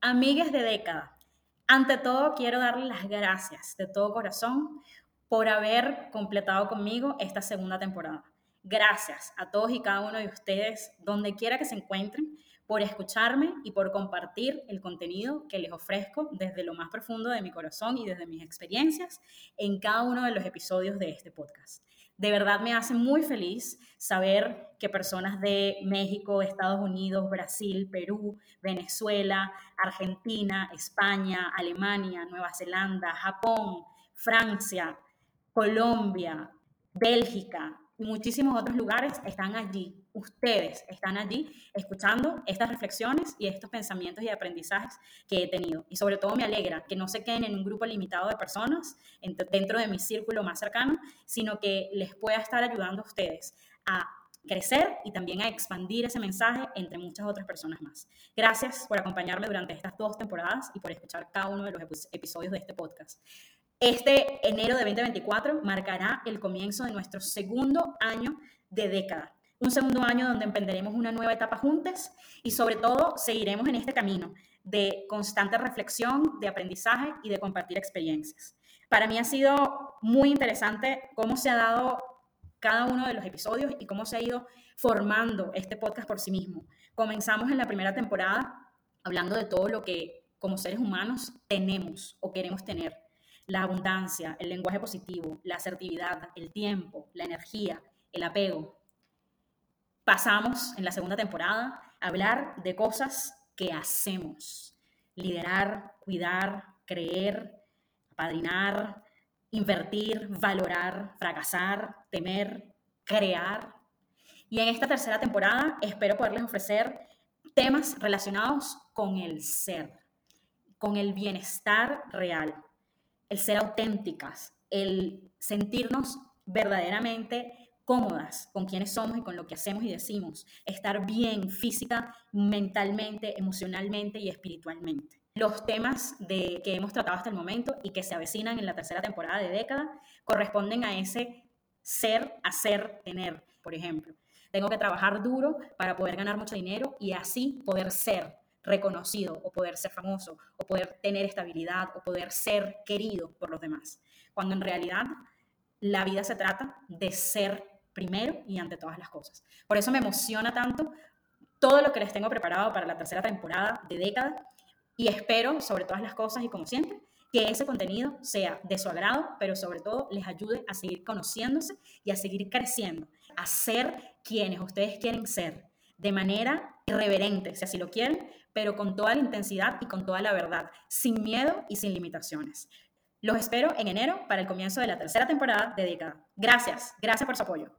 Amigues de década, ante todo quiero darles las gracias de todo corazón por haber completado conmigo esta segunda temporada. Gracias a todos y cada uno de ustedes, donde quiera que se encuentren, por escucharme y por compartir el contenido que les ofrezco desde lo más profundo de mi corazón y desde mis experiencias en cada uno de los episodios de este podcast. De verdad me hace muy feliz saber que personas de México, Estados Unidos, Brasil, Perú, Venezuela, Argentina, España, Alemania, Nueva Zelanda, Japón, Francia, Colombia, Bélgica, muchísimos otros lugares están allí. Ustedes están allí escuchando estas reflexiones y estos pensamientos y aprendizajes que he tenido. Y sobre todo me alegra que no se queden en un grupo limitado de personas dentro de mi círculo más cercano, sino que les pueda estar ayudando a ustedes a crecer y también a expandir ese mensaje entre muchas otras personas más. Gracias por acompañarme durante estas dos temporadas y por escuchar cada uno de los episodios de este podcast. Este enero de 2024 marcará el comienzo de nuestro segundo año de década. Un segundo año donde emprenderemos una nueva etapa juntas y sobre todo seguiremos en este camino de constante reflexión, de aprendizaje y de compartir experiencias. Para mí ha sido muy interesante cómo se ha dado cada uno de los episodios y cómo se ha ido formando este podcast por sí mismo. Comenzamos en la primera temporada hablando de todo lo que como seres humanos tenemos o queremos tener la abundancia, el lenguaje positivo, la asertividad, el tiempo, la energía, el apego. Pasamos en la segunda temporada a hablar de cosas que hacemos. Liderar, cuidar, creer, apadrinar, invertir, valorar, fracasar, temer, crear. Y en esta tercera temporada espero poderles ofrecer temas relacionados con el ser, con el bienestar real, el ser auténticas, el sentirnos verdaderamente cómodas con quienes somos y con lo que hacemos y decimos, estar bien física, mentalmente, emocionalmente y espiritualmente. Los temas de, que hemos tratado hasta el momento y que se avecinan en la tercera temporada de década corresponden a ese ser, hacer, tener, por ejemplo. Tengo que trabajar duro para poder ganar mucho dinero y así poder ser reconocido o poder ser famoso o poder tener estabilidad o poder ser querido por los demás. Cuando en realidad la vida se trata de ser primero y ante todas las cosas. Por eso me emociona tanto todo lo que les tengo preparado para la tercera temporada de década y espero sobre todas las cosas y como siempre que ese contenido sea de su agrado, pero sobre todo les ayude a seguir conociéndose y a seguir creciendo, a ser quienes ustedes quieren ser, de manera irreverente, si así lo quieren, pero con toda la intensidad y con toda la verdad, sin miedo y sin limitaciones. Los espero en enero para el comienzo de la tercera temporada de Década. Gracias, gracias por su apoyo.